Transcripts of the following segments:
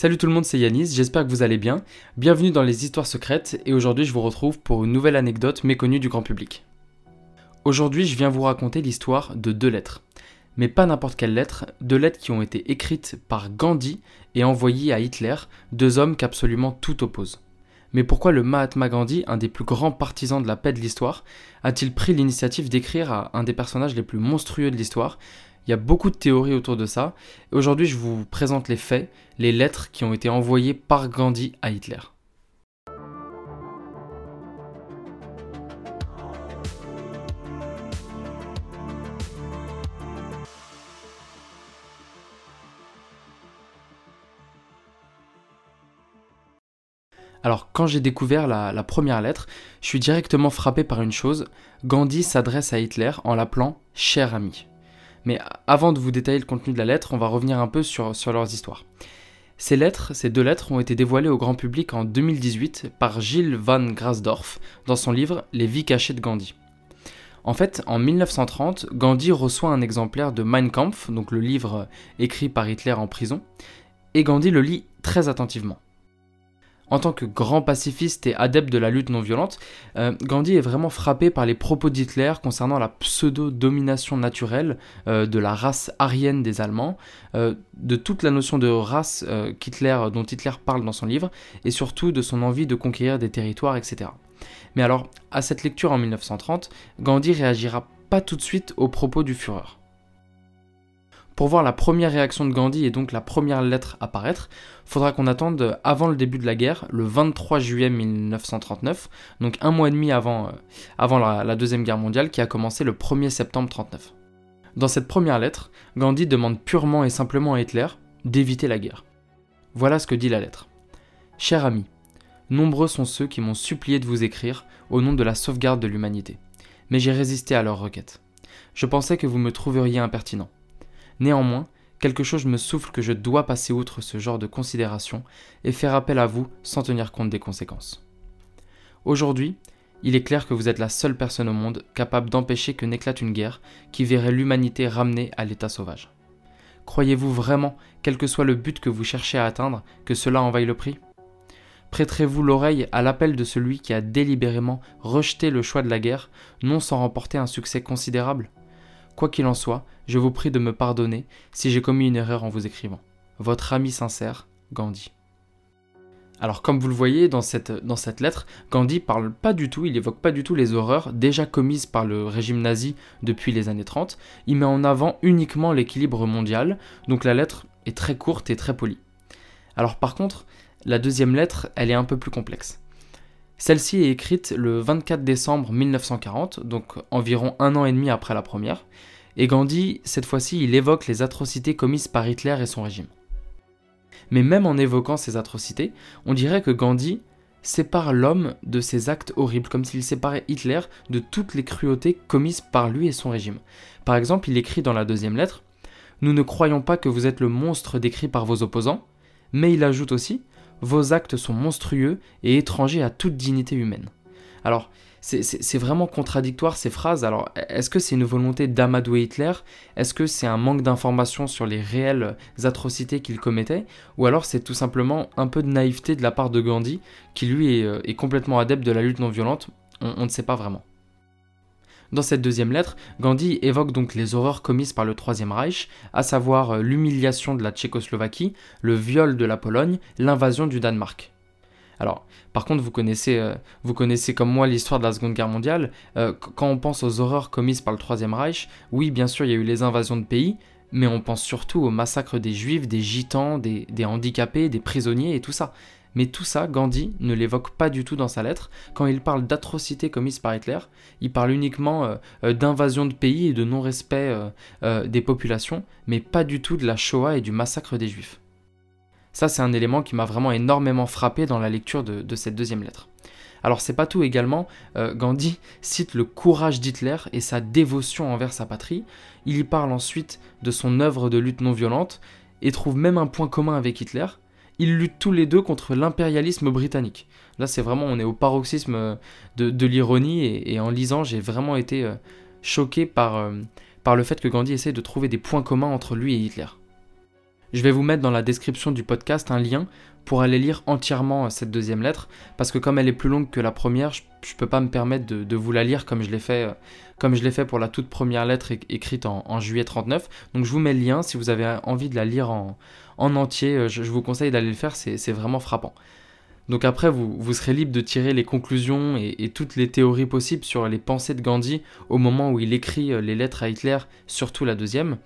Salut tout le monde, c'est Yanis, j'espère que vous allez bien. Bienvenue dans les histoires secrètes et aujourd'hui je vous retrouve pour une nouvelle anecdote méconnue du grand public. Aujourd'hui je viens vous raconter l'histoire de deux lettres. Mais pas n'importe quelle lettre, deux lettres qui ont été écrites par Gandhi et envoyées à Hitler, deux hommes qu'absolument tout oppose. Mais pourquoi le Mahatma Gandhi, un des plus grands partisans de la paix de l'histoire, a-t-il pris l'initiative d'écrire un des personnages les plus monstrueux de l'histoire Il y a beaucoup de théories autour de ça. Aujourd'hui, je vous présente les faits, les lettres qui ont été envoyées par Gandhi à Hitler. Alors quand j'ai découvert la, première lettre, je suis directement frappé par une chose, Gandhi s'adresse à Hitler en l'appelant cher ami. Mais avant de vous détailler le contenu de la lettre, on va revenir un peu sur, leurs histoires. Ces lettres, ces deux lettres, ont été dévoilées au grand public en 2018 par Gilles van Grasdorf dans son livre Les vies cachées de Gandhi. En fait, en 1930, Gandhi reçoit un exemplaire de Mein Kampf, donc le livre écrit par Hitler en prison, et Gandhi le lit très attentivement. En tant que grand pacifiste et adepte de la lutte non violente, euh, Gandhi est vraiment frappé par les propos d'Hitler concernant la pseudo-domination naturelle euh, de la race aryenne des Allemands, euh, de toute la notion de race dont Hitler parle dans son livre, et surtout de son envie de conquérir des territoires, etc. Mais alors, à cette lecture en 1930, Gandhi réagira pas tout de suite aux propos du Führer. Pour voir la première réaction de Gandhi et donc la première lettre apparaître, faudra qu'on attende avant le début de la guerre, le 23 juillet 1939, donc un mois et demi avant, euh, avant la, la, Deuxième Guerre mondiale qui a commencé le 1er septembre 1939. Dans cette première lettre, Gandhi demande purement et simplement à Hitler d'éviter la guerre. Voilà ce que dit la lettre. Cher ami, nombreux sont ceux qui m'ont supplié de vous écrire au nom de la sauvegarde de l'humanité, mais j'ai résisté à leurs requêtes. Je pensais que vous me trouveriez impertinent. Néanmoins, quelque chose me souffle que je dois passer outre ce genre de considération et faire appel à vous sans tenir compte des conséquences. Aujourd'hui, il est clair que vous êtes la seule personne au monde capable d'empêcher que n'éclate une guerre qui verrait l'humanité ramenée à l'état sauvage. Croyez-vous vraiment, quel que soit le but que vous cherchez à atteindre, que cela en vaille le prix? Prêterez-vous l'oreille à l'appel de celui qui a délibérément rejeté le choix de la guerre, non sans remporter un succès considérable? Quoi qu'il en soit, je vous prie de me pardonner si j'ai commis une erreur en vous écrivant. Votre ami sincère, Gandhi. Alors comme vous le voyez dans cette, lettre, Gandhi parle pas du tout, il évoque pas du tout les horreurs déjà commises par le régime nazi depuis les années 30, il met en avant uniquement l'équilibre mondial, donc la lettre est très courte et très polie. Alors par contre, la deuxième lettre, elle est un peu plus complexe. Celle-ci est écrite le 24 décembre 1940, donc environ un an et demi après la première, et Gandhi, cette fois-ci, il évoque les atrocités commises par Hitler et son régime. Mais même en évoquant ces atrocités, on dirait que Gandhi sépare l'homme de ses actes horribles, comme s'il séparait Hitler de toutes les cruautés commises par lui et son régime. Par exemple, il écrit dans la deuxième lettre Nous ne croyons pas que vous êtes le monstre décrit par vos opposants, mais il ajoute aussi vos actes sont monstrueux et étrangers à toute dignité humaine. Alors, c'est vraiment contradictoire ces phrases. Alors, est-ce que c'est une volonté d'amadouer Hitler? Est-ce que c'est un manque d'informations sur les réelles atrocités qu'il commettait? Ou alors c'est tout simplement un peu de naïveté de la part de Gandhi, qui lui est, euh, complètement adepte de la lutte non violente on ne sait pas vraiment. Dans cette deuxième lettre, Gandhi évoque donc les horreurs commises par le Troisième Reich, à savoir euh, l'humiliation de la Tchécoslovaquie, le viol de la Pologne, l'invasion du Danemark. Alors, par contre, vous connaissez, euh, vous connaissez comme moi l'histoire de la Seconde Guerre mondiale. Euh, quand on pense aux horreurs commises par le Troisième Reich, oui, bien sûr, il y a eu les invasions de pays, mais on pense surtout au massacre des juifs, des gitans, des, handicapés, des prisonniers et tout ça. Mais tout ça, Gandhi ne l'évoque pas du tout dans sa lettre. Quand il parle d'atrocités commises par Hitler, il parle uniquement euh, euh, d'invasion de pays et de non-respect des populations, mais pas du tout de la Shoah et du massacre des Juifs. Ça, c'est un élément qui m'a vraiment énormément frappé dans la lecture de, cette deuxième lettre. Alors c'est pas tout également, Gandhi cite le courage d'Hitler et sa dévotion envers sa patrie, il y parle ensuite de son œuvre de lutte non violente et trouve même un point commun avec Hitler, ils luttent tous les deux contre l'impérialisme britannique. Là, c'est vraiment, on est au paroxysme euh, de, l'ironie, et, en lisant, j'ai vraiment été euh, choqué par, euh, par le fait que Gandhi essaie de trouver des points communs entre lui et Hitler. Je vais vous mettre dans la description du podcast un lien pour aller lire entièrement cette deuxième lettre, parce que comme elle est plus longue que la première, je ne peux pas me permettre de, vous la lire comme je l'ai fait, l'ai fait pour la toute première lettre écrite en, juillet 39. Donc je vous mets le lien si vous avez envie de la lire en, en entier. Euh, je, vous conseille d'aller le faire, c'est vraiment frappant. Donc après, vous, vous, serez libre de tirer les conclusions et, toutes les théories possibles sur les pensées de Gandhi au moment où il écrit euh, les lettres à Hitler, surtout la deuxième.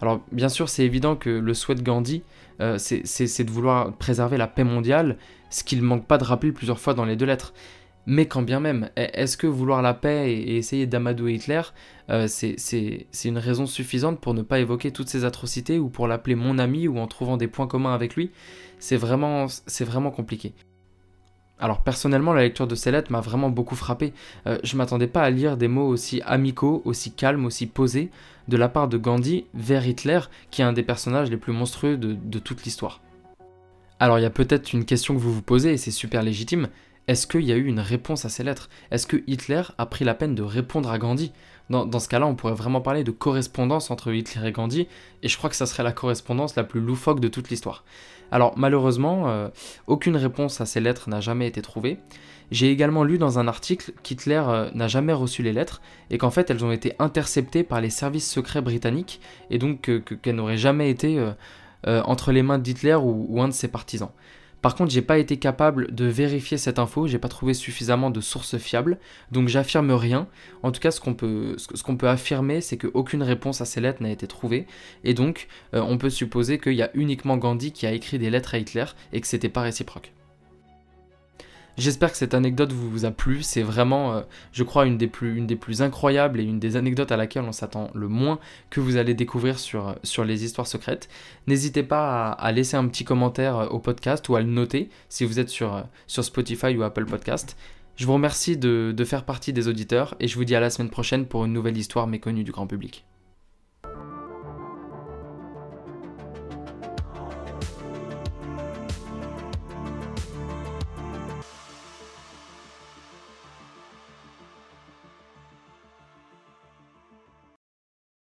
Alors bien sûr, c'est évident que le souhait de Gandhi, euh, c'est de vouloir préserver la paix mondiale, ce qu'il ne manque pas de rappeler plusieurs fois dans les deux lettres. Mais quand bien même, est-ce que vouloir la paix et essayer d'amadouer Hitler, euh, c'est une raison suffisante pour ne pas évoquer toutes ces atrocités ou pour l'appeler mon ami ou en trouvant des points communs avec lui? C'est vraiment, vraiment compliqué. Alors personnellement, la lecture de ces lettres m'a vraiment beaucoup frappé. Je euh, je m'attendais pas à lire des mots aussi amicaux, aussi calmes, aussi posés de la part de Gandhi vers Hitler, qui est un des personnages les plus monstrueux de toute l'histoire. Alors il y a peut-être une question que vous vous posez, et c'est super légitime, est-ce qu'il y a eu une réponse à ces lettres? Est-ce que Hitler a pris la peine de répondre à Gandhi? Dans, ce cas-là, on pourrait vraiment parler de correspondance entre Hitler et Gandhi, et je crois que ça serait la correspondance la plus loufoque de toute l'histoire. Alors malheureusement, euh, aucune réponse à ces lettres n'a jamais été trouvée. J'ai également lu dans un article qu'Hitler euh, n'a jamais reçu les lettres et qu'en fait elles ont été interceptées par les services secrets britanniques et donc qu'elles n'auraient jamais été euh, entre les mains d'Hitler ou, un de ses partisans. Par contre, j'ai pas été capable de vérifier cette info, j'ai pas trouvé suffisamment de sources fiables, donc j'affirme rien. En tout cas, ce qu'on peut, affirmer, c'est qu'aucune réponse à ces lettres n'a été trouvée, et donc euh, on peut supposer qu'il y a uniquement Gandhi qui a écrit des lettres à Hitler et que c'était pas réciproque. J'espère que cette anecdote vous a plu. C'est vraiment, euh, je crois, une des, plus, incroyables et une des anecdotes à laquelle on s'attend le moins que vous allez découvrir sur, sur les histoires secrètes. N'hésitez pas à, laisser un petit commentaire euh, au podcast ou à le noter si vous êtes sur, euh, Spotify ou Apple Podcast. Je vous remercie de faire partie des auditeurs et je vous dis à la semaine prochaine pour une nouvelle histoire méconnue du grand public.